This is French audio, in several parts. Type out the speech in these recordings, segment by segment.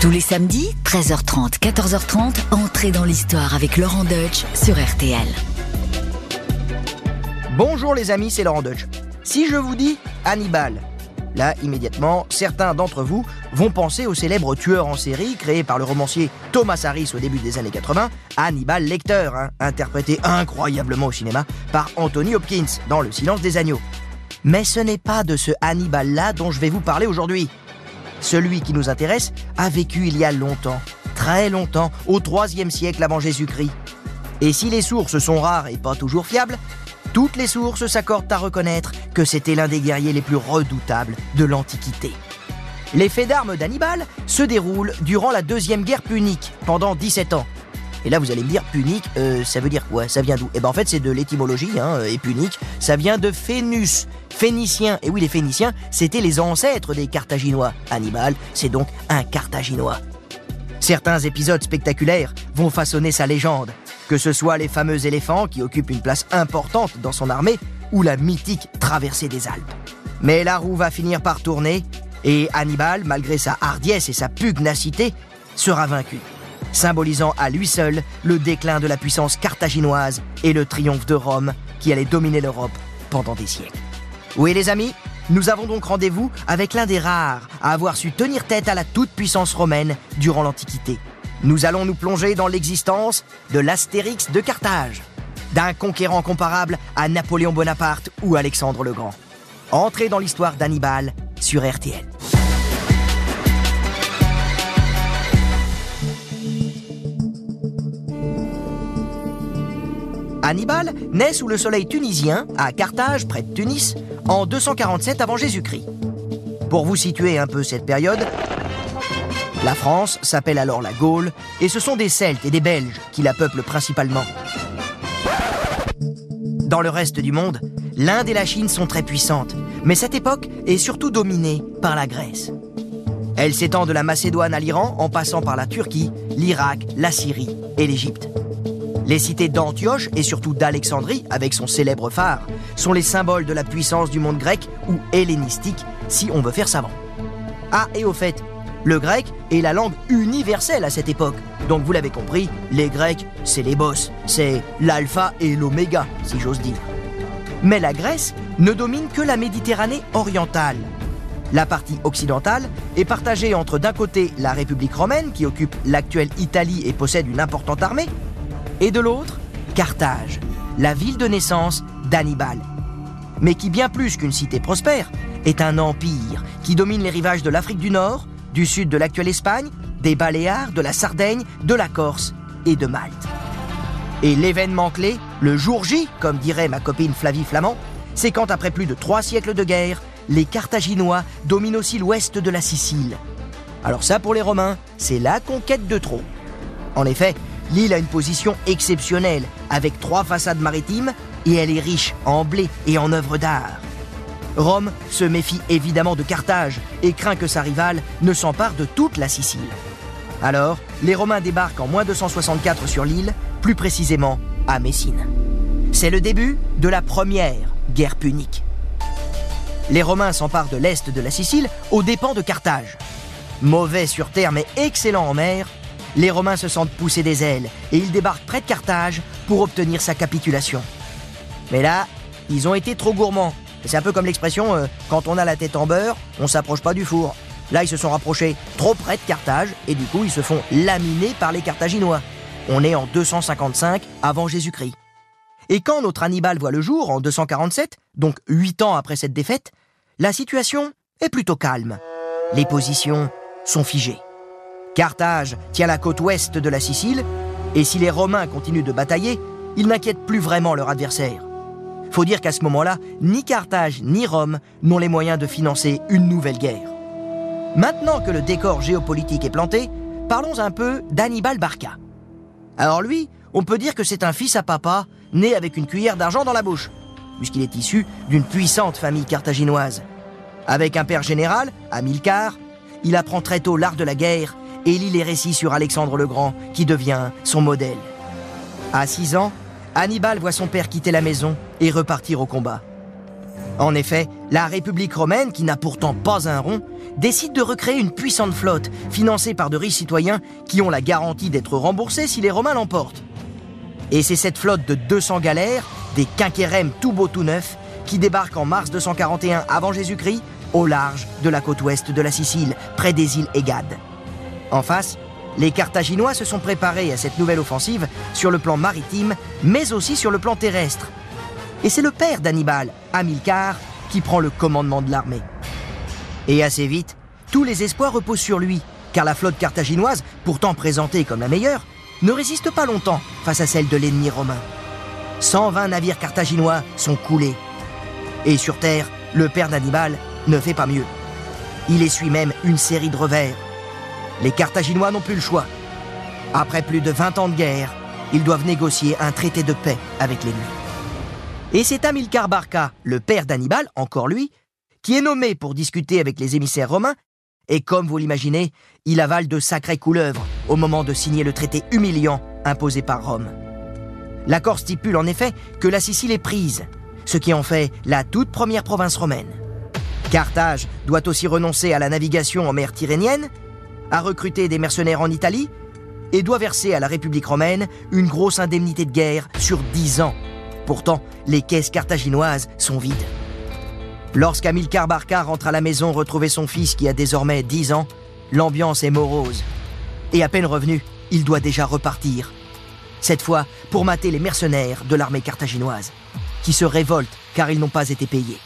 Tous les samedis, 13h30, 14h30, entrez dans l'histoire avec Laurent Deutsch sur RTL. Bonjour les amis, c'est Laurent Deutsch. Si je vous dis Hannibal, là immédiatement, certains d'entre vous vont penser au célèbre tueur en série créé par le romancier Thomas Harris au début des années 80, Hannibal Lecter, hein, interprété incroyablement au cinéma par Anthony Hopkins dans Le silence des agneaux. Mais ce n'est pas de ce Hannibal-là dont je vais vous parler aujourd'hui. Celui qui nous intéresse a vécu il y a longtemps, très longtemps, au IIIe siècle avant Jésus-Christ. Et si les sources sont rares et pas toujours fiables, toutes les sources s'accordent à reconnaître que c'était l'un des guerriers les plus redoutables de l'Antiquité. Les faits d'armes d'Hannibal se déroulent durant la Deuxième Guerre punique, pendant 17 ans. Et là, vous allez me dire, punique, euh, ça veut dire quoi? Ça vient d'où? Eh ben en fait, c'est de l'étymologie, hein, et punique, ça vient de Phénus, phéniciens. Et oui, les Phéniciens, c'était les ancêtres des Carthaginois. Hannibal, c'est donc un Carthaginois. Certains épisodes spectaculaires vont façonner sa légende, que ce soit les fameux éléphants qui occupent une place importante dans son armée, ou la mythique traversée des Alpes. Mais la roue va finir par tourner, et Hannibal, malgré sa hardiesse et sa pugnacité, sera vaincu, symbolisant à lui seul le déclin de la puissance carthaginoise et le triomphe de Rome qui allait dominer l'Europe pendant des siècles. Oui les amis, nous avons donc rendez-vous avec l'un des rares à avoir su tenir tête à la toute-puissance romaine durant l'Antiquité. Nous allons nous plonger dans l'existence de l'Astérix de Carthage, d'un conquérant comparable à Napoléon Bonaparte ou Alexandre le Grand. Entrez dans l'histoire d'Hannibal sur RTL. Hannibal naît sous le soleil tunisien, à Carthage, près de Tunis, en 247 avant Jésus-Christ. Pour vous situer un peu cette période, la France s'appelle alors la Gaule, et ce sont des Celtes et des Belges qui la peuplent principalement. Dans le reste du monde, l'Inde et la Chine sont très puissantes, mais cette époque est surtout dominée par la Grèce. Elle s'étend de la Macédoine à l'Iran en passant par la Turquie, l'Irak, la Syrie et l'Égypte. Les cités d'Antioche et surtout d'Alexandrie, avec son célèbre phare, sont les symboles de la puissance du monde grec ou hellénistique, si on veut faire savant. Ah, et au fait, le grec est la langue universelle à cette époque. Donc vous l'avez compris, les Grecs, c'est les boss, c'est l'alpha et l'oméga, si j'ose dire. Mais la Grèce ne domine que la Méditerranée orientale. La partie occidentale est partagée entre d'un côté la République romaine qui occupe l'actuelle Italie et possède une importante armée, et de l'autre, Carthage, la ville de naissance d'Hannibal. Mais qui, bien plus qu'une cité prospère, est un empire qui domine les rivages de l'Afrique du Nord, du sud de l'actuelle Espagne, des Baléares, de la Sardaigne, de la Corse et de Malte. Et l'événement clé, le jour J, comme dirait ma copine Flavie Flamand, c'est quand après plus de trois siècles de guerre, les Carthaginois dominent aussi l'ouest de la Sicile. Alors ça, pour les Romains, c'est la conquête de trop. En effet, L'île a une position exceptionnelle, avec trois façades maritimes, et elle est riche en blé et en œuvres d'art. Rome se méfie évidemment de Carthage et craint que sa rivale ne s'empare de toute la Sicile. Alors, les Romains débarquent en moins 264 sur l'île, plus précisément à Messine. C'est le début de la première guerre punique. Les Romains s'emparent de l'est de la Sicile aux dépens de Carthage. Mauvais sur terre mais excellent en mer, les Romains se sentent pousser des ailes et ils débarquent près de Carthage pour obtenir sa capitulation. Mais là, ils ont été trop gourmands. C'est un peu comme l'expression euh, quand on a la tête en beurre, on s'approche pas du four. Là, ils se sont rapprochés trop près de Carthage et du coup, ils se font laminer par les Carthaginois. On est en 255 avant Jésus-Christ. Et quand notre Hannibal voit le jour, en 247, donc 8 ans après cette défaite, la situation est plutôt calme. Les positions sont figées. Carthage tient la côte ouest de la Sicile, et si les Romains continuent de batailler, ils n'inquiètent plus vraiment leur adversaire. Faut dire qu'à ce moment-là, ni Carthage ni Rome n'ont les moyens de financer une nouvelle guerre. Maintenant que le décor géopolitique est planté, parlons un peu d'Hannibal Barca. Alors lui, on peut dire que c'est un fils à papa, né avec une cuillère d'argent dans la bouche, puisqu'il est issu d'une puissante famille carthaginoise. Avec un père général, Hamilcar, il apprend très tôt l'art de la guerre et lit les récits sur Alexandre le Grand, qui devient son modèle. À 6 ans, Hannibal voit son père quitter la maison et repartir au combat. En effet, la République romaine, qui n'a pourtant pas un rond, décide de recréer une puissante flotte, financée par de riches citoyens qui ont la garantie d'être remboursés si les Romains l'emportent. Et c'est cette flotte de 200 galères, des quinquérèmes tout beaux tout neufs, qui débarque en mars 241 avant Jésus-Christ au large de la côte ouest de la Sicile, près des îles Égades. En face, les Carthaginois se sont préparés à cette nouvelle offensive sur le plan maritime, mais aussi sur le plan terrestre. Et c'est le père d'Hannibal, Hamilcar, qui prend le commandement de l'armée. Et assez vite, tous les espoirs reposent sur lui, car la flotte carthaginoise, pourtant présentée comme la meilleure, ne résiste pas longtemps face à celle de l'ennemi romain. 120 navires carthaginois sont coulés. Et sur terre, le père d'Hannibal ne fait pas mieux. Il essuie même une série de revers. Les Carthaginois n'ont plus le choix. Après plus de 20 ans de guerre, ils doivent négocier un traité de paix avec l'ennemi. Et c'est Hamilcar Barca, le père d'Hannibal, encore lui, qui est nommé pour discuter avec les émissaires romains, et comme vous l'imaginez, il avale de sacrées couleuvres au moment de signer le traité humiliant imposé par Rome. L'accord stipule en effet que la Sicile est prise, ce qui en fait la toute première province romaine. Carthage doit aussi renoncer à la navigation en mer Tyrrhénienne, à recruter des mercenaires en Italie, et doit verser à la République romaine une grosse indemnité de guerre sur 10 ans. Pourtant, les caisses carthaginoises sont vides. Lorsqu'Amilcar Barca rentre à la maison retrouver son fils qui a désormais 10 ans, l'ambiance est morose. Et à peine revenu, il doit déjà repartir. Cette fois pour mater les mercenaires de l'armée carthaginoise, qui se révoltent car ils n'ont pas été payés.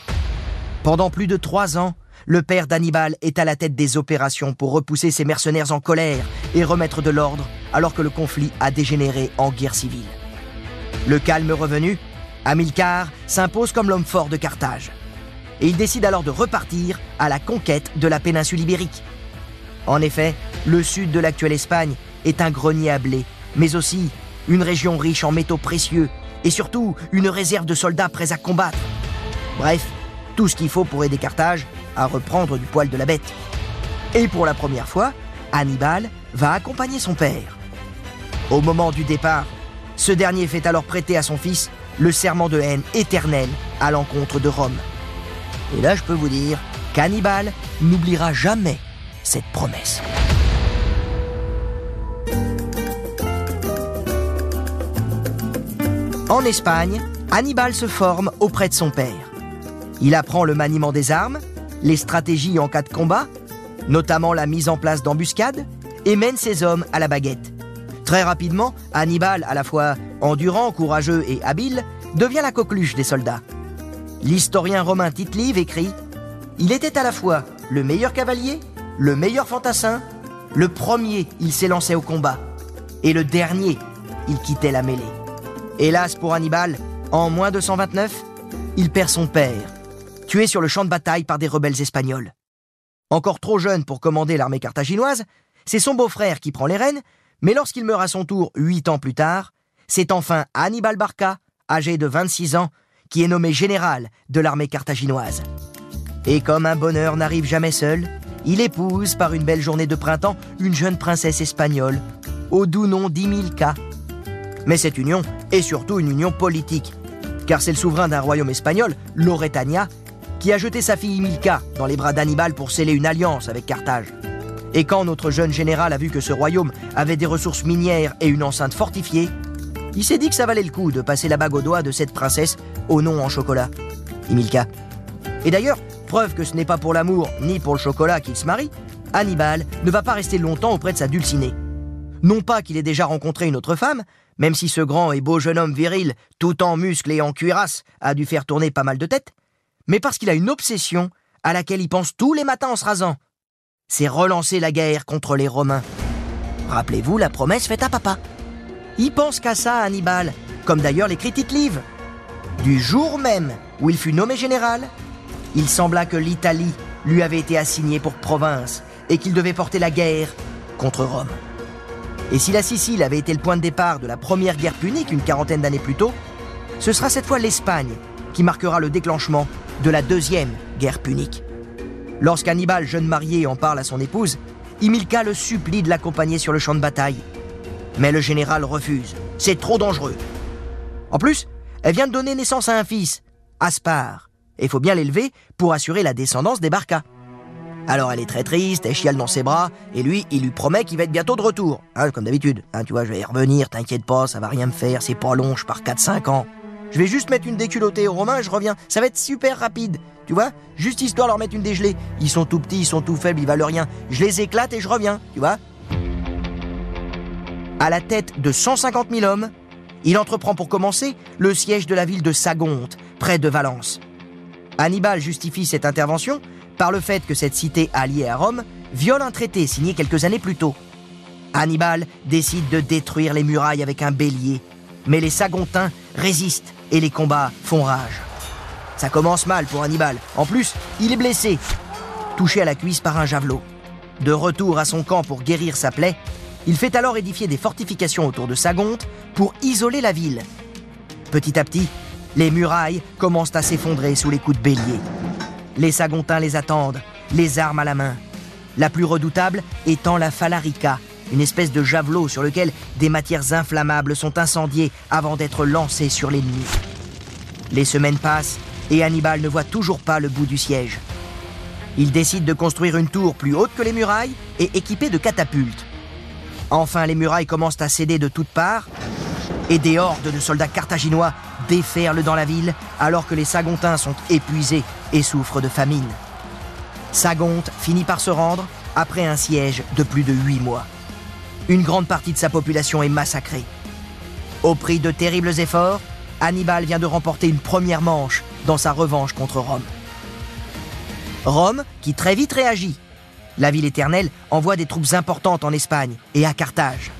Pendant plus de trois ans, le père d'Hannibal est à la tête des opérations pour repousser ses mercenaires en colère et remettre de l'ordre alors que le conflit a dégénéré en guerre civile. Le calme revenu, Hamilcar s'impose comme l'homme fort de Carthage et il décide alors de repartir à la conquête de la péninsule ibérique. En effet, le sud de l'actuelle Espagne est un grenier à blé, mais aussi une région riche en métaux précieux et surtout une réserve de soldats prêts à combattre. Bref, tout ce qu'il faut pour aider Carthage à reprendre du poil de la bête. Et pour la première fois, Hannibal va accompagner son père. Au moment du départ, ce dernier fait alors prêter à son fils le serment de haine éternel à l'encontre de Rome. Et là, je peux vous dire qu'Hannibal n'oubliera jamais cette promesse. En Espagne, Hannibal se forme auprès de son père. Il apprend le maniement des armes, les stratégies en cas de combat, notamment la mise en place d'embuscades, et mène ses hommes à la baguette. Très rapidement, Hannibal, à la fois endurant, courageux et habile, devient la coqueluche des soldats. L'historien romain Tite Live écrit Il était à la fois le meilleur cavalier, le meilleur fantassin, le premier, il s'élançait au combat, et le dernier, il quittait la mêlée. Hélas pour Hannibal, en moins de 129, il perd son père, tué sur le champ de bataille par des rebelles espagnols. Encore trop jeune pour commander l'armée carthaginoise, c'est son beau-frère qui prend les rênes, mais lorsqu'il meurt à son tour huit ans plus tard, c'est enfin Hannibal Barca, âgé de 26 ans, qui est nommé général de l'armée carthaginoise. Et comme un bonheur n'arrive jamais seul, il épouse par une belle journée de printemps une jeune princesse espagnole, au doux nom d'Imilca. Mais cette union est surtout une union politique, car c'est le souverain d'un royaume espagnol, Loretania, qui a jeté sa fille Imilca dans les bras d'Hannibal pour sceller une alliance avec Carthage. Et quand notre jeune général a vu que ce royaume avait des ressources minières et une enceinte fortifiée, il s'est dit que ça valait le coup de passer la bague au doigt de cette princesse au nom en chocolat, Imilka. Et d'ailleurs, preuve que ce n'est pas pour l'amour ni pour le chocolat qu'il se marie, Hannibal ne va pas rester longtemps auprès de sa dulcinée. Non pas qu'il ait déjà rencontré une autre femme, même si ce grand et beau jeune homme viril, tout en muscles et en cuirasse, a dû faire tourner pas mal de têtes, mais parce qu'il a une obsession à laquelle il pense tous les matins en se rasant. C'est relancer la guerre contre les Romains. Rappelez-vous la promesse faite à papa. Il pense qu'à ça, Hannibal, comme d'ailleurs les critiques livres. Du jour même où il fut nommé général, il sembla que l'Italie lui avait été assignée pour province et qu'il devait porter la guerre contre Rome. Et si la Sicile avait été le point de départ de la première guerre punique une quarantaine d'années plus tôt, ce sera cette fois l'Espagne qui marquera le déclenchement de la deuxième guerre punique. Lorsqu'Hannibal, jeune marié, en parle à son épouse, Imilka le supplie de l'accompagner sur le champ de bataille. Mais le général refuse. C'est trop dangereux. En plus, elle vient de donner naissance à un fils, Aspar, Et il faut bien l'élever pour assurer la descendance des Barca. Alors elle est très triste, elle chiale dans ses bras, et lui, il lui promet qu'il va être bientôt de retour. Hein, comme d'habitude. Hein, tu vois, je vais y revenir, t'inquiète pas, ça va rien me faire, c'est pas long, je pars 4-5 ans. Je vais juste mettre une déculottée aux Romains et je reviens. Ça va être super rapide. Tu vois Juste histoire leur mettre une dégelée. Ils sont tout petits, ils sont tout faibles, ils valent rien. Je les éclate et je reviens, tu vois À la tête de 150 000 hommes, il entreprend pour commencer le siège de la ville de Sagonte, près de Valence. Hannibal justifie cette intervention par le fait que cette cité alliée à Rome viole un traité signé quelques années plus tôt. Hannibal décide de détruire les murailles avec un bélier, mais les Sagontins résistent et les combats font rage. Ça commence mal pour Hannibal. En plus, il est blessé, touché à la cuisse par un javelot. De retour à son camp pour guérir sa plaie, il fait alors édifier des fortifications autour de Sagonte pour isoler la ville. Petit à petit, les murailles commencent à s'effondrer sous les coups de bélier. Les Sagontins les attendent, les armes à la main. La plus redoutable étant la Falarica, une espèce de javelot sur lequel des matières inflammables sont incendiées avant d'être lancées sur l'ennemi. Les semaines passent et Hannibal ne voit toujours pas le bout du siège. Il décide de construire une tour plus haute que les murailles et équipée de catapultes. Enfin, les murailles commencent à céder de toutes parts et des hordes de soldats carthaginois déferlent dans la ville alors que les Sagontins sont épuisés et souffrent de famine. Sagonte finit par se rendre après un siège de plus de huit mois. Une grande partie de sa population est massacrée. Au prix de terribles efforts, Hannibal vient de remporter une première manche dans sa revanche contre Rome. Rome, qui très vite réagit. La ville éternelle envoie des troupes importantes en Espagne et à Carthage.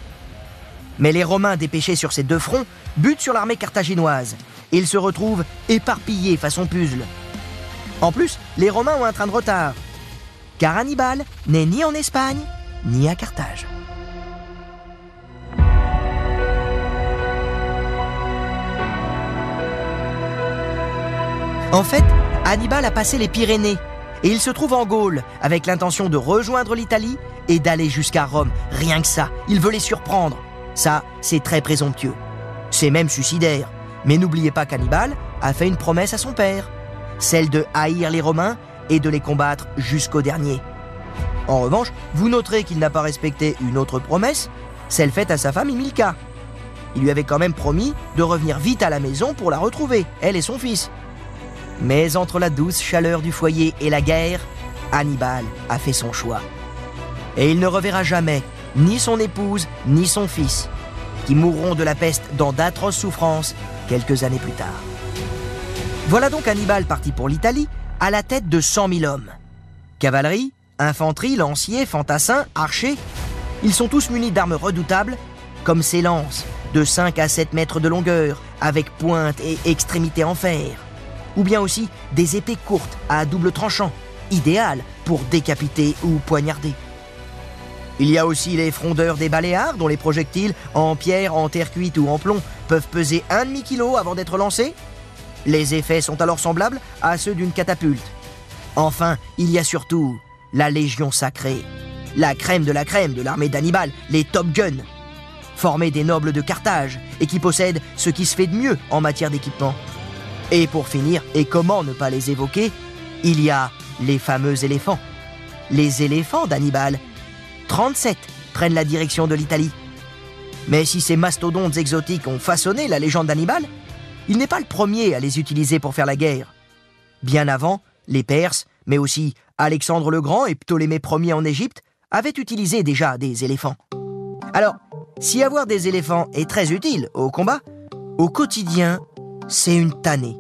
Mais les Romains dépêchés sur ces deux fronts butent sur l'armée carthaginoise ils se retrouvent éparpillés façon puzzle. En plus, les Romains ont un train de retard, car Hannibal n'est ni en Espagne ni à Carthage. En fait, Hannibal a passé les Pyrénées et il se trouve en Gaule avec l'intention de rejoindre l'Italie et d'aller jusqu'à Rome. Rien que ça, il veut les surprendre. Ça, c'est très présomptueux. C'est même suicidaire. Mais n'oubliez pas qu'Hannibal a fait une promesse à son père, celle de haïr les Romains et de les combattre jusqu'au dernier. En revanche, vous noterez qu'il n'a pas respecté une autre promesse, celle faite à sa femme Emilka. Il lui avait quand même promis de revenir vite à la maison pour la retrouver, elle et son fils. Mais entre la douce chaleur du foyer et la guerre, Hannibal a fait son choix. Et il ne reverra jamais ni son épouse ni son fils, qui mourront de la peste dans d'atroces souffrances quelques années plus tard. Voilà donc Hannibal parti pour l'Italie à la tête de 100 000 hommes. Cavalerie, infanterie, lanciers, fantassins, archers, ils sont tous munis d'armes redoutables, comme ces lances de 5 à 7 mètres de longueur, avec pointe et extrémités en fer ou bien aussi des épées courtes à double tranchant, idéales pour décapiter ou poignarder. Il y a aussi les frondeurs des baléares, dont les projectiles, en pierre, en terre cuite ou en plomb, peuvent peser un demi-kilo avant d'être lancés. Les effets sont alors semblables à ceux d'une catapulte. Enfin, il y a surtout la Légion sacrée, la crème de la crème de l'armée d'Hannibal, les Top Guns, formés des nobles de Carthage et qui possèdent ce qui se fait de mieux en matière d'équipement. Et pour finir, et comment ne pas les évoquer, il y a les fameux éléphants. Les éléphants d'Hannibal. 37 prennent la direction de l'Italie. Mais si ces mastodontes exotiques ont façonné la légende d'Hannibal, il n'est pas le premier à les utiliser pour faire la guerre. Bien avant, les Perses, mais aussi Alexandre le Grand et Ptolémée Ier en Égypte, avaient utilisé déjà des éléphants. Alors, si avoir des éléphants est très utile au combat, au quotidien, c'est une tannée.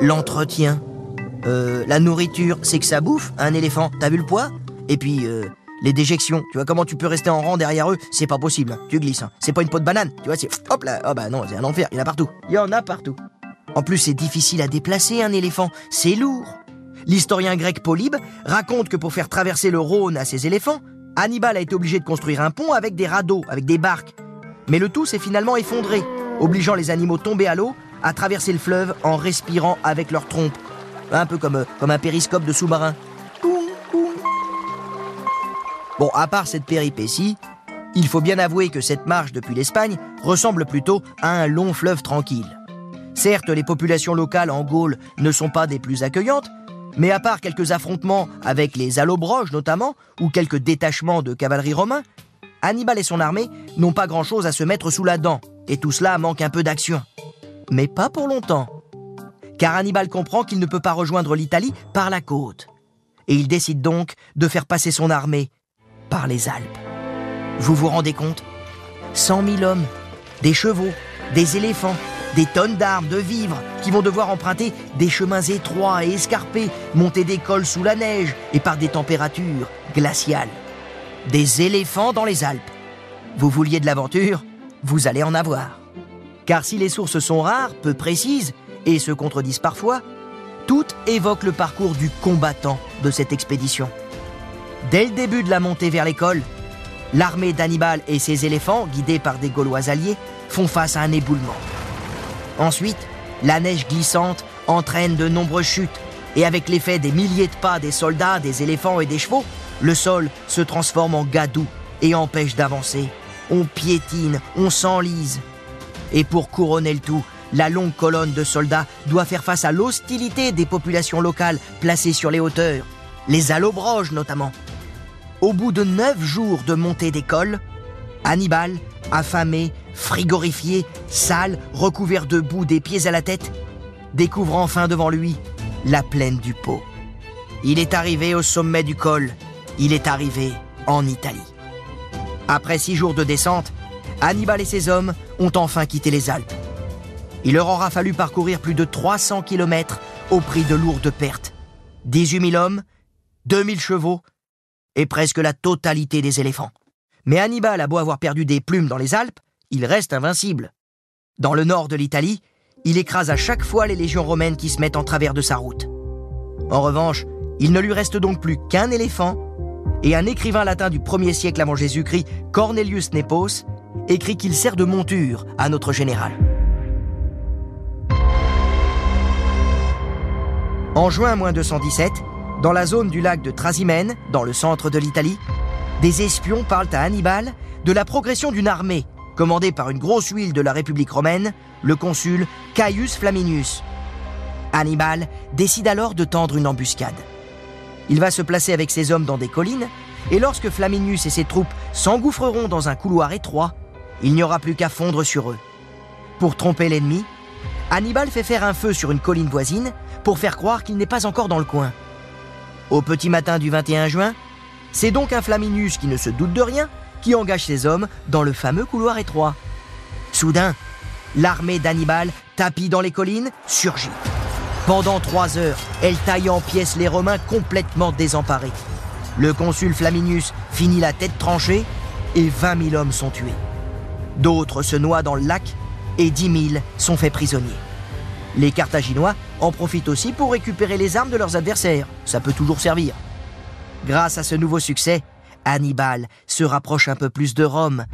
L'entretien, euh, la nourriture, c'est que ça bouffe un éléphant. T'as vu le poids? Et puis euh, les déjections. Tu vois comment tu peux rester en rang derrière eux C'est pas possible. Tu glisses. Hein. C'est pas une peau de banane. Tu vois, c'est hop là. Oh bah non, c'est un enfer. Il y en a partout. Il y en a partout. En plus, c'est difficile à déplacer un éléphant. C'est lourd. L'historien grec Polybe raconte que pour faire traverser le Rhône à ses éléphants, Hannibal a été obligé de construire un pont avec des radeaux, avec des barques. Mais le tout s'est finalement effondré, obligeant les animaux tombés à l'eau à traverser le fleuve en respirant avec leur trompe. Un peu comme, comme un périscope de sous-marin. Bon, à part cette péripétie, il faut bien avouer que cette marche depuis l'Espagne ressemble plutôt à un long fleuve tranquille. Certes, les populations locales en Gaule ne sont pas des plus accueillantes, mais à part quelques affrontements avec les allobroges notamment, ou quelques détachements de cavalerie romains, Hannibal et son armée n'ont pas grand-chose à se mettre sous la dent, et tout cela manque un peu d'action. Mais pas pour longtemps. Car Hannibal comprend qu'il ne peut pas rejoindre l'Italie par la côte. Et il décide donc de faire passer son armée par les Alpes. Vous vous rendez compte? 100 000 hommes, des chevaux, des éléphants, des tonnes d'armes, de vivres, qui vont devoir emprunter des chemins étroits et escarpés, monter des cols sous la neige et par des températures glaciales. Des éléphants dans les Alpes. Vous vouliez de l'aventure? Vous allez en avoir. Car si les sources sont rares, peu précises, et se contredisent parfois, toutes évoquent le parcours du combattant de cette expédition. Dès le début de la montée vers l'école, l'armée d'Hannibal et ses éléphants, guidés par des Gaulois alliés, font face à un éboulement. Ensuite, la neige glissante entraîne de nombreuses chutes, et avec l'effet des milliers de pas des soldats, des éléphants et des chevaux, le sol se transforme en gadou et empêche d'avancer. On piétine, on s'enlise. Et pour couronner le tout, la longue colonne de soldats doit faire face à l'hostilité des populations locales placées sur les hauteurs, les allobroges notamment. Au bout de neuf jours de montée d'école, Hannibal, affamé, frigorifié, sale, recouvert de boue des pieds à la tête, découvre enfin devant lui la plaine du Pô. Il est arrivé au sommet du col, il est arrivé en Italie. Après six jours de descente, Hannibal et ses hommes ont enfin quitté les Alpes. Il leur aura fallu parcourir plus de 300 km au prix de lourdes pertes. 18 000 hommes, 2000 chevaux et presque la totalité des éléphants. Mais Hannibal a beau avoir perdu des plumes dans les Alpes, il reste invincible. Dans le nord de l'Italie, il écrase à chaque fois les légions romaines qui se mettent en travers de sa route. En revanche, il ne lui reste donc plus qu'un éléphant, et un écrivain latin du 1er siècle avant Jésus-Christ, Cornelius Nepos, écrit qu'il sert de monture à notre général. En juin 217, dans la zone du lac de Trasimène, dans le centre de l'Italie, des espions parlent à Hannibal de la progression d'une armée commandée par une grosse huile de la République romaine, le consul Caius Flaminius. Hannibal décide alors de tendre une embuscade. Il va se placer avec ses hommes dans des collines, et lorsque Flaminius et ses troupes s'engouffreront dans un couloir étroit, il n'y aura plus qu'à fondre sur eux. Pour tromper l'ennemi, Hannibal fait faire un feu sur une colline voisine pour faire croire qu'il n'est pas encore dans le coin. Au petit matin du 21 juin, c'est donc un Flaminius qui ne se doute de rien qui engage ses hommes dans le fameux couloir étroit. Soudain, l'armée d'Hannibal, tapie dans les collines, surgit. Pendant trois heures, elle taille en pièces les Romains complètement désemparés. Le consul Flaminius finit la tête tranchée et 20 000 hommes sont tués. D'autres se noient dans le lac et 10 000 sont faits prisonniers. Les Carthaginois en profitent aussi pour récupérer les armes de leurs adversaires. Ça peut toujours servir. Grâce à ce nouveau succès, Hannibal se rapproche un peu plus de Rome,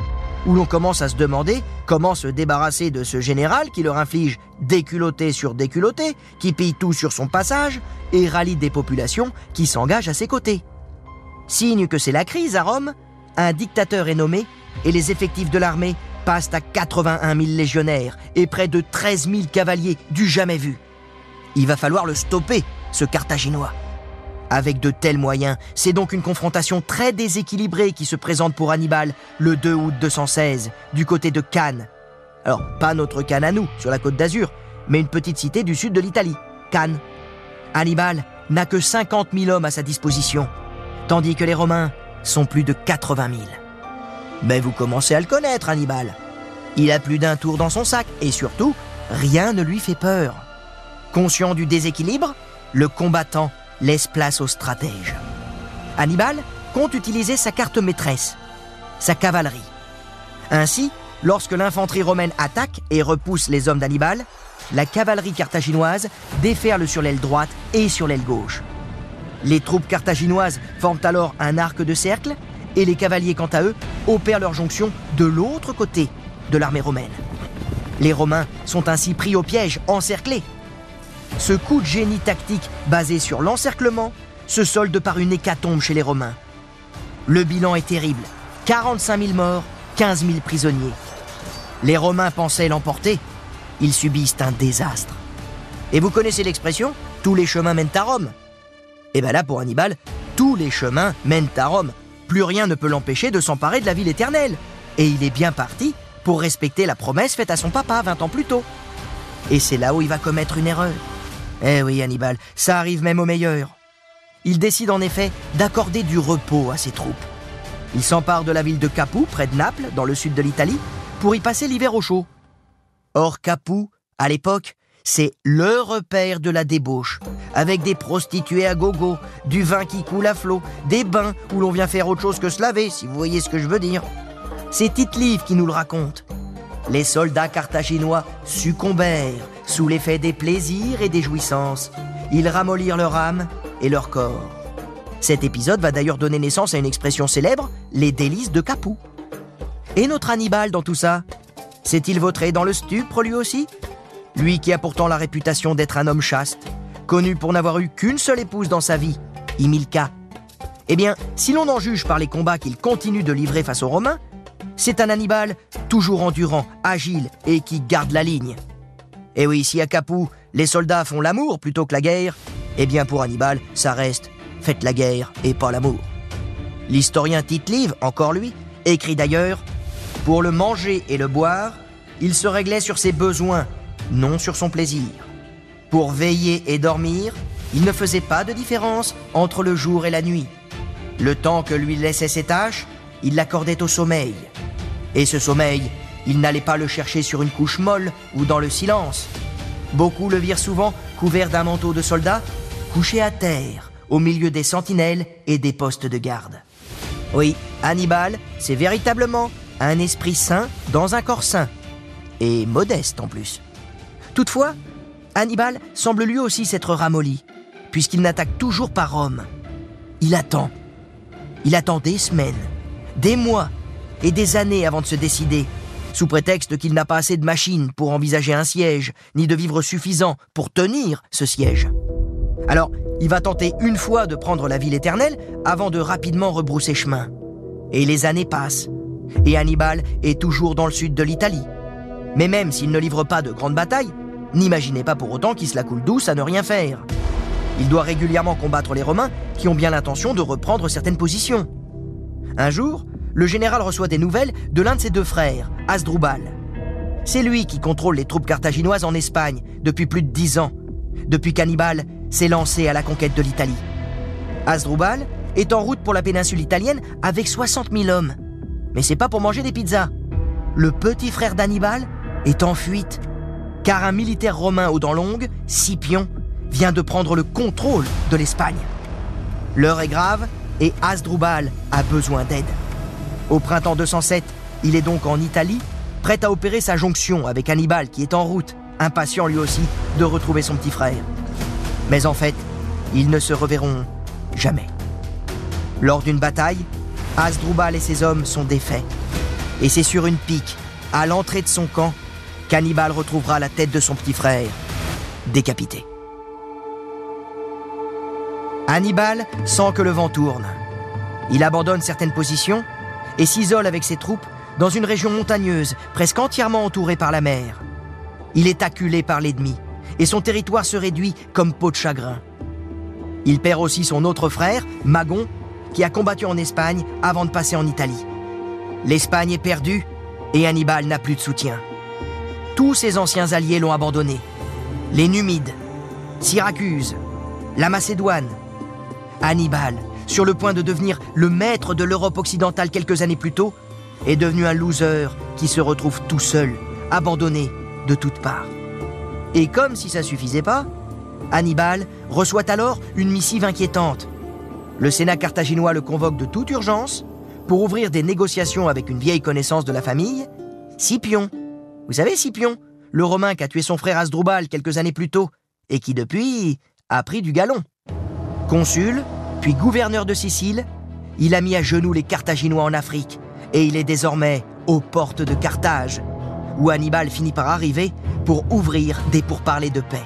où l'on commence à se demander comment se débarrasser de ce général qui leur inflige déculotté sur déculotté, qui pille tout sur son passage et rallie des populations qui s'engagent à ses côtés. Signe que c'est la crise à Rome, un dictateur est nommé et les effectifs de l'armée passent à 81 000 légionnaires et près de 13 000 cavaliers du jamais vu. Il va falloir le stopper, ce Carthaginois. Avec de tels moyens, c'est donc une confrontation très déséquilibrée qui se présente pour Hannibal le 2 août 216, du côté de Cannes. Alors, pas notre Cannes à nous, sur la côte d'Azur, mais une petite cité du sud de l'Italie, Cannes. Hannibal n'a que 50 000 hommes à sa disposition, tandis que les Romains sont plus de 80 000. Mais vous commencez à le connaître, Hannibal. Il a plus d'un tour dans son sac, et surtout, rien ne lui fait peur. Conscient du déséquilibre, le combattant laisse place aux stratèges. Hannibal compte utiliser sa carte maîtresse, sa cavalerie. Ainsi, lorsque l'infanterie romaine attaque et repousse les hommes d'Hannibal, la cavalerie carthaginoise déferle sur l'aile droite et sur l'aile gauche. Les troupes carthaginoises forment alors un arc de cercle et les cavaliers, quant à eux, opèrent leur jonction de l'autre côté de l'armée romaine. Les Romains sont ainsi pris au piège, encerclés. Ce coup de génie tactique basé sur l'encerclement se solde par une hécatombe chez les Romains. Le bilan est terrible. 45 000 morts, 15 000 prisonniers. Les Romains pensaient l'emporter, ils subissent un désastre. Et vous connaissez l'expression tous les chemins mènent à Rome Et bien là, pour Hannibal, tous les chemins mènent à Rome. Plus rien ne peut l'empêcher de s'emparer de la ville éternelle. Et il est bien parti pour respecter la promesse faite à son papa 20 ans plus tôt. Et c'est là où il va commettre une erreur. Eh oui, Hannibal, ça arrive même aux meilleurs. Il décide en effet d'accorder du repos à ses troupes. Il s'empare de la ville de Capoue, près de Naples, dans le sud de l'Italie, pour y passer l'hiver au chaud. Or, Capoue, à l'époque, c'est le repère de la débauche, avec des prostituées à gogo, du vin qui coule à flot, des bains où l'on vient faire autre chose que se laver, si vous voyez ce que je veux dire. C'est Tite-Live qui nous le raconte. Les soldats carthaginois succombèrent sous l'effet des plaisirs et des jouissances. Ils ramollirent leur âme et leur corps. Cet épisode va d'ailleurs donner naissance à une expression célèbre, les délices de Capoue. Et notre Hannibal dans tout ça S'est-il vautré dans le stupre lui aussi? Lui qui a pourtant la réputation d'être un homme chaste, connu pour n'avoir eu qu'une seule épouse dans sa vie, Imilka. Eh bien, si l'on en juge par les combats qu'il continue de livrer face aux Romains, c'est un Hannibal toujours endurant, agile et qui garde la ligne. Et oui, si à Capoue, les soldats font l'amour plutôt que la guerre, eh bien pour Hannibal, ça reste faites la guerre et pas l'amour. L'historien Tite Live, encore lui, écrit d'ailleurs Pour le manger et le boire, il se réglait sur ses besoins, non sur son plaisir. Pour veiller et dormir, il ne faisait pas de différence entre le jour et la nuit. Le temps que lui laissait ses tâches, il l'accordait au sommeil. Et ce sommeil, il n'allait pas le chercher sur une couche molle ou dans le silence. Beaucoup le virent souvent couvert d'un manteau de soldat, couché à terre, au milieu des sentinelles et des postes de garde. Oui, Hannibal, c'est véritablement un esprit saint dans un corps saint, et modeste en plus. Toutefois, Hannibal semble lui aussi s'être ramolli, puisqu'il n'attaque toujours pas Rome. Il attend. Il attend des semaines, des mois et des années avant de se décider, sous prétexte qu'il n'a pas assez de machines pour envisager un siège, ni de vivres suffisants pour tenir ce siège. Alors, il va tenter une fois de prendre la ville éternelle avant de rapidement rebrousser chemin. Et les années passent. Et Hannibal est toujours dans le sud de l'Italie. Mais même s'il ne livre pas de grandes batailles, n'imaginez pas pour autant qu'il se la coule douce à ne rien faire. Il doit régulièrement combattre les Romains qui ont bien l'intention de reprendre certaines positions. Un jour, le général reçoit des nouvelles de l'un de ses deux frères, Asdrubal. C'est lui qui contrôle les troupes carthaginoises en Espagne depuis plus de dix ans, depuis qu'Hannibal s'est lancé à la conquête de l'Italie. Asdrubal est en route pour la péninsule italienne avec 60 000 hommes. Mais c'est pas pour manger des pizzas. Le petit frère d'Hannibal est en fuite, car un militaire romain aux dents longues, Scipion, vient de prendre le contrôle de l'Espagne. L'heure est grave et Asdrubal a besoin d'aide. Au printemps 207, il est donc en Italie, prêt à opérer sa jonction avec Hannibal qui est en route, impatient lui aussi de retrouver son petit frère. Mais en fait, ils ne se reverront jamais. Lors d'une bataille, Asdrubal et ses hommes sont défaits. Et c'est sur une pique, à l'entrée de son camp, qu'Hannibal retrouvera la tête de son petit frère, décapité. Hannibal sent que le vent tourne. Il abandonne certaines positions et s'isole avec ses troupes dans une région montagneuse, presque entièrement entourée par la mer. Il est acculé par l'ennemi et son territoire se réduit comme peau de chagrin. Il perd aussi son autre frère, Magon, qui a combattu en Espagne avant de passer en Italie. L'Espagne est perdue et Hannibal n'a plus de soutien. Tous ses anciens alliés l'ont abandonné. Les Numides, Syracuse, la Macédoine. Hannibal, sur le point de devenir le maître de l'Europe occidentale quelques années plus tôt, est devenu un loser qui se retrouve tout seul, abandonné de toutes parts. Et comme si ça suffisait pas, Hannibal reçoit alors une missive inquiétante. Le Sénat carthaginois le convoque de toute urgence pour ouvrir des négociations avec une vieille connaissance de la famille, Scipion. Vous savez Scipion, le Romain qui a tué son frère Asdrubal quelques années plus tôt et qui depuis a pris du galon. Consul, puis gouverneur de Sicile, il a mis à genoux les Carthaginois en Afrique et il est désormais aux portes de Carthage, où Hannibal finit par arriver pour ouvrir des pourparlers de paix.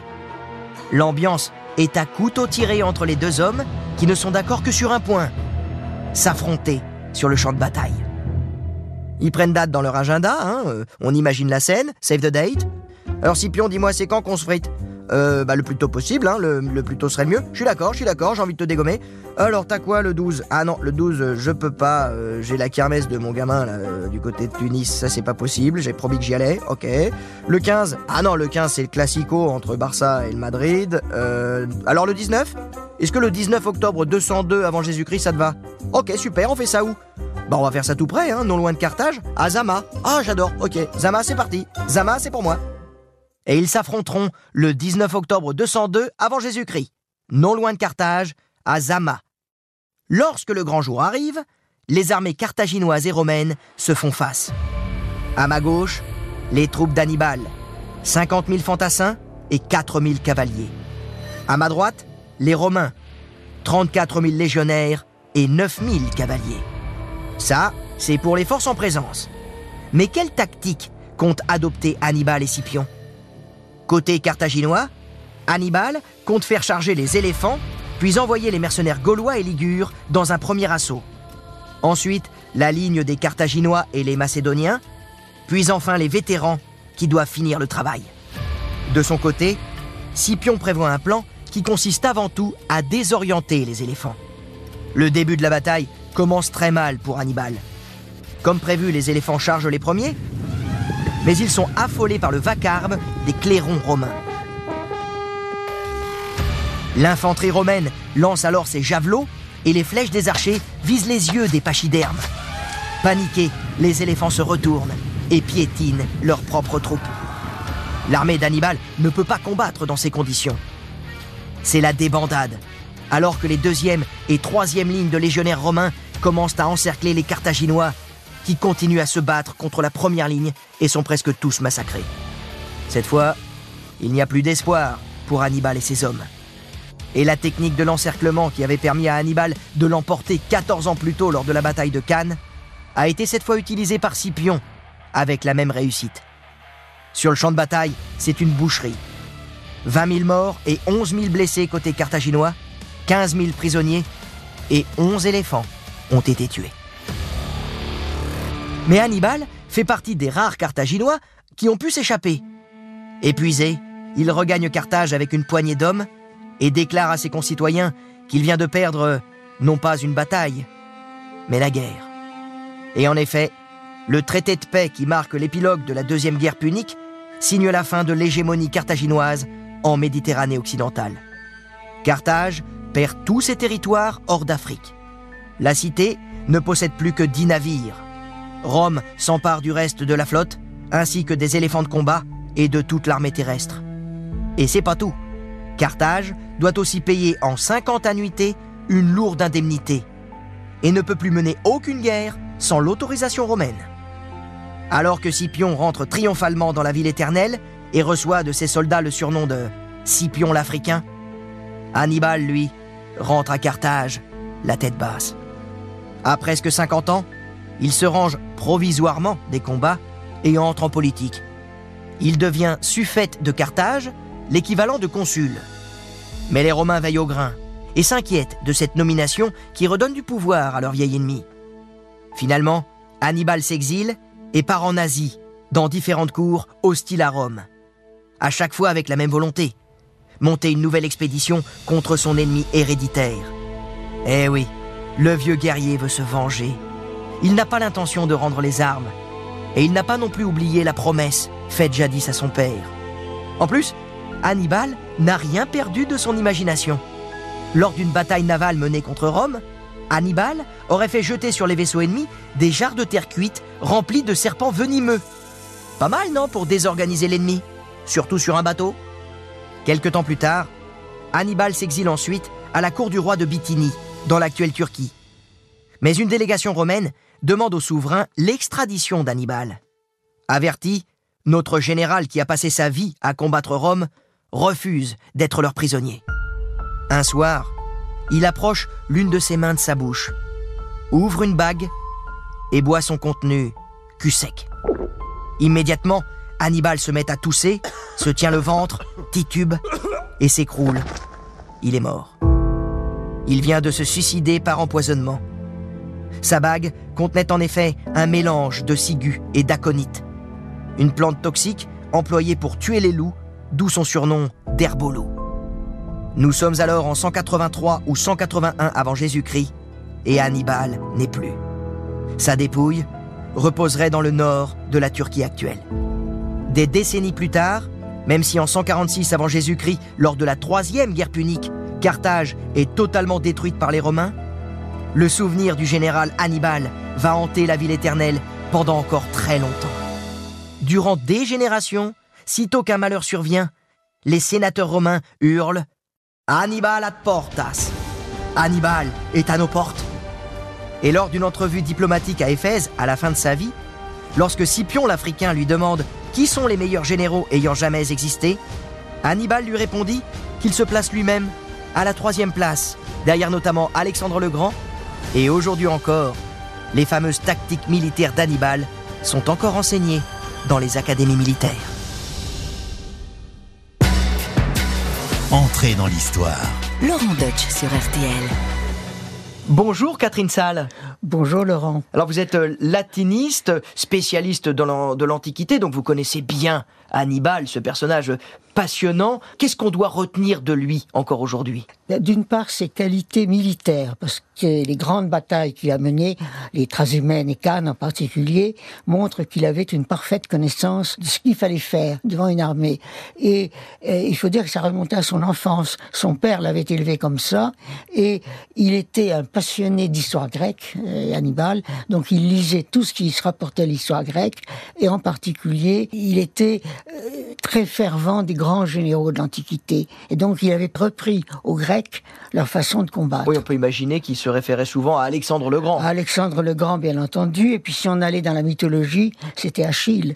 L'ambiance est à couteau tiré entre les deux hommes qui ne sont d'accord que sur un point s'affronter sur le champ de bataille. Ils prennent date dans leur agenda, hein, euh, on imagine la scène, save the date. Alors Scipion, dis-moi, c'est quand qu'on se frite? Euh, bah, le plus tôt possible, hein, le, plus tôt serait le mieux. Je suis d'accord, je suis d'accord, j'ai envie de te dégommer. Alors, t'as quoi le 12 Ah non, le 12, euh, je peux pas. Euh, j'ai la kermesse de mon gamin du côté de Tunis, ça c'est pas possible. J'ai promis que j'y allais, ok. Le 15 Ah non, le 15 c'est le classico entre Barça et le Madrid. alors le 19 Est-ce que le 19 octobre 202 avant Jésus-Christ ça te va? Ok, super, on fait ça où? Bah on va faire ça tout près, hein, non loin de Carthage, à Zama. Ah j'adore, ok. Zama c'est parti. Zama c'est pour moi et ils s'affronteront le 19 octobre 202 avant Jésus-Christ, non loin de Carthage, à Zama. Lorsque le grand jour arrive, les armées carthaginoises et romaines se font face. À ma gauche, les troupes d'Hannibal, 50 000 fantassins et 4 000 cavaliers. À ma droite, les Romains, 34 000 légionnaires et 9 000 cavaliers. Ça, c'est pour les forces en présence. Mais quelle tactique comptent adopter Hannibal et Scipion? Côté carthaginois, Hannibal compte faire charger les éléphants, puis envoyer les mercenaires gaulois et ligures dans un premier assaut. Ensuite, la ligne des Carthaginois et les Macédoniens, puis enfin les vétérans qui doivent finir le travail. De son côté, Scipion prévoit un plan qui consiste avant tout à désorienter les éléphants. Le début de la bataille commence très mal pour Hannibal. Comme prévu, les éléphants chargent les premiers, mais ils sont affolés par le vacarme des clairons romains. L'infanterie romaine lance alors ses javelots et les flèches des archers visent les yeux des pachydermes. Paniqués, les éléphants se retournent et piétinent leurs propres troupes. L'armée d'Hannibal ne peut pas combattre dans ces conditions. C'est la débandade, alors que les deuxième et troisième lignes de légionnaires romains commencent à encercler les Carthaginois qui continuent à se battre contre la première ligne et sont presque tous massacrés. Cette fois, il n'y a plus d'espoir pour Hannibal et ses hommes. Et la technique de l'encerclement qui avait permis à Hannibal de l'emporter 14 ans plus tôt lors de la bataille de Cannes a été cette fois utilisée par Scipion avec la même réussite. Sur le champ de bataille, c'est une boucherie. 20 000 morts et 11 000 blessés côté carthaginois, 15 000 prisonniers et 11 éléphants ont été tués. Mais Hannibal fait partie des rares Carthaginois qui ont pu s'échapper. Épuisé, il regagne Carthage avec une poignée d'hommes et déclare à ses concitoyens qu'il vient de perdre non pas une bataille, mais la guerre. Et en effet, le traité de paix qui marque l'épilogue de la Deuxième Guerre punique signe la fin de l'hégémonie carthaginoise en Méditerranée occidentale. Carthage perd tous ses territoires hors d'Afrique. La cité ne possède plus que dix navires, Rome s'empare du reste de la flotte, ainsi que des éléphants de combat et de toute l'armée terrestre. Et c'est pas tout. Carthage doit aussi payer en 50 annuités une lourde indemnité et ne peut plus mener aucune guerre sans l'autorisation romaine. Alors que Scipion rentre triomphalement dans la ville éternelle et reçoit de ses soldats le surnom de Scipion l'Africain, Hannibal, lui, rentre à Carthage, la tête basse. À presque 50 ans, il se range provisoirement des combats et entre en politique. Il devient suffète de Carthage, l'équivalent de consul. Mais les Romains veillent au grain et s'inquiètent de cette nomination qui redonne du pouvoir à leur vieil ennemi. Finalement, Hannibal s'exile et part en Asie, dans différentes cours hostiles à Rome. À chaque fois avec la même volonté, monter une nouvelle expédition contre son ennemi héréditaire. Eh oui, le vieux guerrier veut se venger il n'a pas l'intention de rendre les armes. Et il n'a pas non plus oublié la promesse faite jadis à son père. En plus, Hannibal n'a rien perdu de son imagination. Lors d'une bataille navale menée contre Rome, Hannibal aurait fait jeter sur les vaisseaux ennemis des jarres de terre cuite remplies de serpents venimeux. Pas mal, non, pour désorganiser l'ennemi, surtout sur un bateau Quelque temps plus tard, Hannibal s'exile ensuite à la cour du roi de Bithynie, dans l'actuelle Turquie. Mais une délégation romaine demande au souverain l'extradition d'Hannibal. Averti, notre général qui a passé sa vie à combattre Rome refuse d'être leur prisonnier. Un soir, il approche l'une de ses mains de sa bouche, ouvre une bague et boit son contenu cul sec. Immédiatement, Hannibal se met à tousser, se tient le ventre, titube et s'écroule. Il est mort. Il vient de se suicider par empoisonnement. Sa bague contenait en effet un mélange de ciguë et d'aconite, une plante toxique employé pour tuer les loups, d'où son surnom d'Herbolo. Nous sommes alors en 183 ou 181 avant Jésus-Christ, et Hannibal n'est plus. Sa dépouille reposerait dans le nord de la Turquie actuelle. Des décennies plus tard, même si en 146 avant Jésus-Christ, lors de la troisième guerre punique, Carthage est totalement détruite par les Romains, le souvenir du général Hannibal va hanter la ville éternelle pendant encore très longtemps. Durant des générations, sitôt qu'un malheur survient, les sénateurs romains hurlent Hannibal ad portas. Hannibal est à nos portes. Et lors d'une entrevue diplomatique à Éphèse, à la fin de sa vie, lorsque Scipion l'Africain lui demande qui sont les meilleurs généraux ayant jamais existé, Hannibal lui répondit qu'il se place lui-même à la troisième place, derrière notamment Alexandre le Grand, et aujourd'hui encore, les fameuses tactiques militaires d'Hannibal sont encore enseignées dans les académies militaires. Entrez dans l'histoire. Laurent Deutsch sur RTL. Bonjour Catherine Salle. Bonjour Laurent. Alors vous êtes euh, latiniste, spécialiste de l'Antiquité, donc vous connaissez bien Hannibal, ce personnage passionnant. Qu'est-ce qu'on doit retenir de lui encore aujourd'hui? D'une part, ses qualités militaires, parce que les grandes batailles qu'il a menées, les Trasumènes et Cannes en particulier, montrent qu'il avait une parfaite connaissance de ce qu'il fallait faire devant une armée. Et, il faut dire que ça remontait à son enfance. Son père l'avait élevé comme ça, et il était un passionné d'histoire grecque, euh, Hannibal, donc il lisait tout ce qui se rapportait à l'histoire grecque, et en particulier, il était Uh, très fervent des grands généraux de l'Antiquité. Et donc il avait repris aux Grecs leur façon de combattre. Oui, on peut imaginer qu'il se référait souvent à Alexandre le Grand. Alexandre le Grand, bien entendu. Et puis si on allait dans la mythologie, c'était Achille.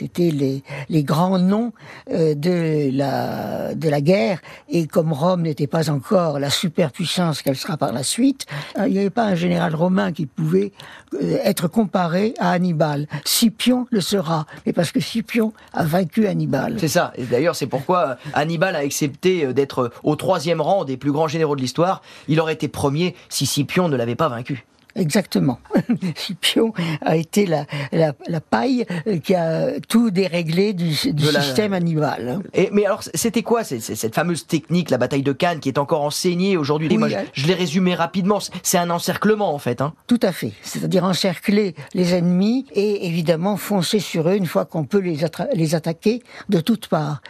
C'était les, les, grands noms euh, de, la, de la guerre. Et comme Rome n'était pas encore la superpuissance qu'elle sera par la suite, euh, il n'y avait pas un général romain qui pouvait euh, être comparé à Hannibal. Scipion le sera, mais parce que Scipion a vaincu Hannibal. C'est ça. Et d'ailleurs, c'est pourquoi Hannibal a accepté d'être au troisième rang des plus grands généraux de l'histoire. Il aurait été premier si Scipion ne l'avait pas vaincu. Exactement. Scipion a été la, la, la, paille qui a tout déréglé du, du système animal. Hein. Et, mais alors, c'était quoi cette fameuse technique, la bataille de Cannes, qui est encore enseignée aujourd'hui? Moi, je, l'ai résumé rapidement. C'est un encerclement, en fait. Hein. Tout à fait. C'est-à-dire encercler les ennemis et évidemment foncer sur eux une fois qu'on peut les, les attaquer de toutes parts.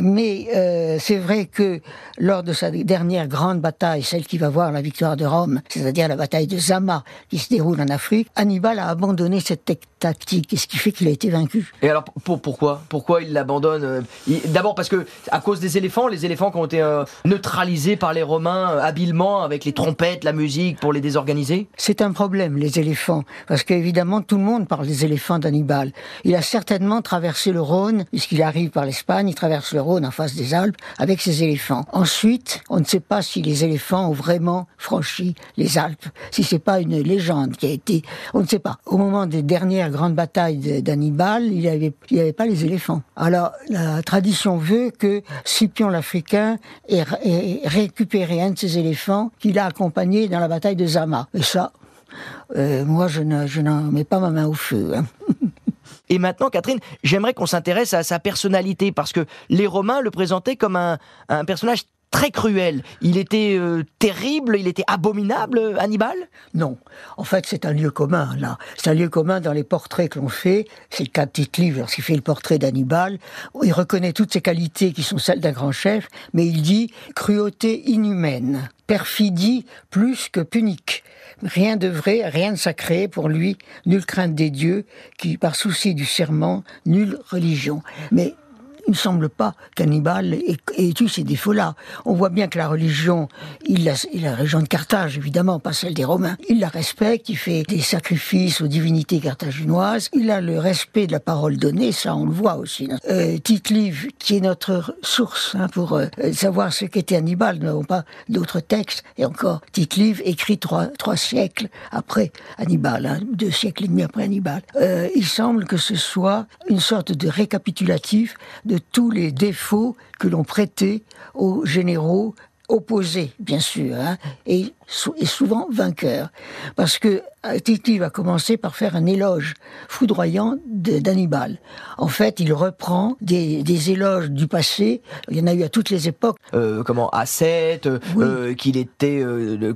Mais euh, c'est vrai que lors de sa dernière grande bataille, celle qui va voir la victoire de Rome, c'est-à-dire la bataille de Zama, qui se déroule en Afrique, Hannibal a abandonné cette tactique, et ce qui fait qu'il a été vaincu. Et alors pour, pourquoi? Pourquoi il l'abandonne? Euh, D'abord parce que à cause des éléphants, les éléphants qui ont été euh, neutralisés par les Romains euh, habilement avec les trompettes, la musique pour les désorganiser? C'est un problème les éléphants, parce qu'évidemment tout le monde parle des éléphants d'Hannibal. Il a certainement traversé le Rhône, puisqu'il arrive par l'Espagne, il traverse le En face des Alpes avec ses éléphants. Ensuite, on ne sait pas si les éléphants ont vraiment franchi les Alpes, si c'est pas une légende qui a été, on ne sait pas. Au moment des dernières grandes batailles d'Hannibal, il n'y avait, pas les éléphants. Alors, la tradition veut que Scipion l'Africain ait, récupéré un de ces éléphants qu'il a accompagné dans la bataille de Zama. Et ça, euh, moi, je n'en mets pas ma main au feu. Hein. Et maintenant, Catherine, j'aimerais qu'on s'intéresse à sa personnalité, parce que les Romains le présentaient comme un, un personnage très cruel. Il était euh, terrible, il était abominable, Hannibal? Non. En fait, c'est un lieu commun, là. C'est un lieu commun dans les portraits que l'on fait. C'est le cas de Tite lorsqu'il fait le portrait d'Hannibal. Il reconnaît toutes ses qualités qui sont celles d'un grand chef, mais il dit cruauté inhumaine, perfidie plus que punique. Rien de vrai, rien de sacré pour lui, nulle crainte des dieux, qui, par souci du serment, nulle religion. Mais il ne semble pas qu'Hannibal ait, eu ces défauts-là. On voit bien que la religion, il la, la religion de Carthage, évidemment, pas celle des Romains. Il la respecte, il fait des sacrifices aux divinités carthaginoises. Il a le respect de la parole donnée, ça on le voit aussi. Euh, Tite Live, qui est notre source hein, pour euh, savoir ce qu'était Hannibal, nous n'avons pas d'autres textes. Et encore, Tite Live écrit trois, siècles après Hannibal, hein, deux siècles et demi après Hannibal. Euh, il semble que ce soit une sorte de récapitulatif tous les défauts que l'on prêtait aux généraux opposés, bien sûr. Hein. Est souvent vainqueur. Parce que euh, Titi va commencer par faire un éloge foudroyant d'Hannibal. En fait, il reprend des, éloges du passé. Il y en a eu à toutes les époques. Euh, comment Ascète, euh, qu'il était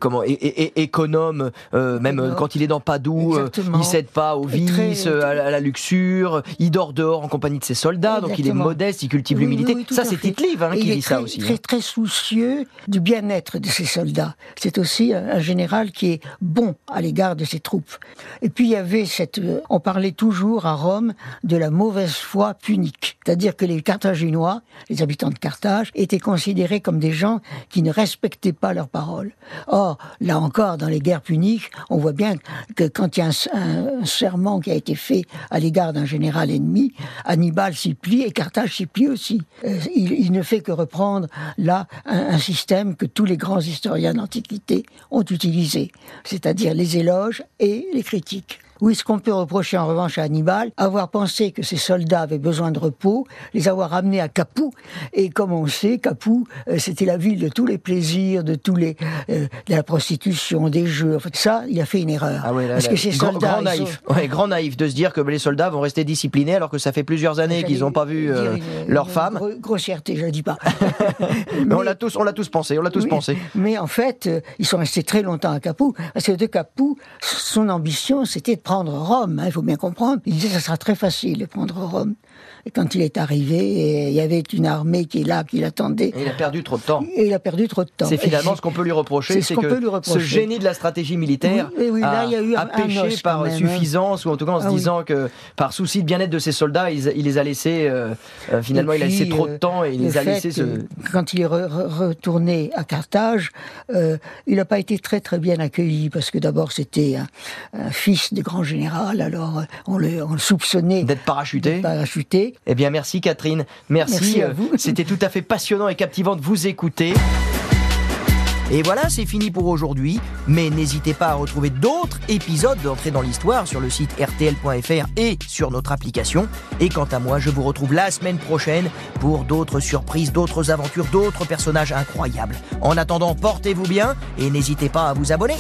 comment économe, même quand il est dans Padoue, il cède pas au vice, à, la luxure. Il dort dehors en compagnie de ses soldats, donc il est modeste, il cultive l'humilité. ça, c'est Tite hein, qui dit ça aussi. Très, hein. très soucieux du bien-être de ses soldats. C'est aussi un général qui est bon à l'égard de ses troupes. Et puis il y avait cette, euh, on parlait toujours à Rome de la mauvaise foi punique, c'est-à-dire que les Carthaginois, les habitants de Carthage, étaient considérés comme des gens qui ne respectaient pas leurs paroles. Or, là encore, dans les guerres puniques, on voit bien que quand il y a un, serment qui a été fait à l'égard d'un général ennemi, Hannibal s'y plie et Carthage s'y plie aussi. Euh, il, ne fait que reprendre là un système que tous les grands historiens d'Antiquité ont utilisé, c'est-à-dire les éloges et les critiques. Oui, ce qu'on peut reprocher en revanche à Hannibal, avoir pensé que ses soldats avaient besoin de repos, les avoir amenés à Capoue. Et comme on sait, Capoue, euh, c'était la ville de tous les plaisirs, de tous les, euh, de la prostitution, des jeux. En fait, ça, il a fait une erreur. Ah Parce que ces soldats, grand, naïf, grand naïf de se dire que les soldats vont rester disciplinés alors que ça fait plusieurs années qu'ils n'ont pas vu euh, leur femme. grossièreté, je ne dis pas. mais, on l'a tous, on l'a tous pensé, on l'a tous pensé. Mais en fait, ils sont restés très longtemps à Capoue parce que de Capoue, son ambition, c'était prendre Rome, hein, il faut bien comprendre. Il disait que ça sera très facile de prendre Rome. Et quand il est arrivé, il y avait une armée qui est là, qui l'attendait. Et il a perdu trop de temps. Et il a perdu trop de temps. C'est finalement ce qu'on peut lui reprocher, c'est que ce génie de la stratégie militaire a, péché par hein. suffisance, ou en tout cas en se ah disant que par souci de bien-être de ses soldats, il, les a laissés, euh, euh, finalement, il a laissé trop de euh, temps et il les a laissés se... Quand il est retourné à Carthage, il n'a pas été très très bien accueilli, parce que d'abord c'était un, fils de grand général, alors on le, on le soupçonnait d'être parachuté. Eh bien, merci Catherine. Merci. à vous. C'était tout à fait passionnant et captivant de vous écouter. Et voilà, c'est fini pour aujourd'hui. Mais n'hésitez pas à retrouver d'autres épisodes d'entrée dans l'histoire sur le site rtl.fr et sur notre application. Et quant à moi, je vous retrouve la semaine prochaine pour d'autres surprises, d'autres aventures, d'autres personnages incroyables. En attendant, portez-vous bien et n'hésitez pas à vous abonner.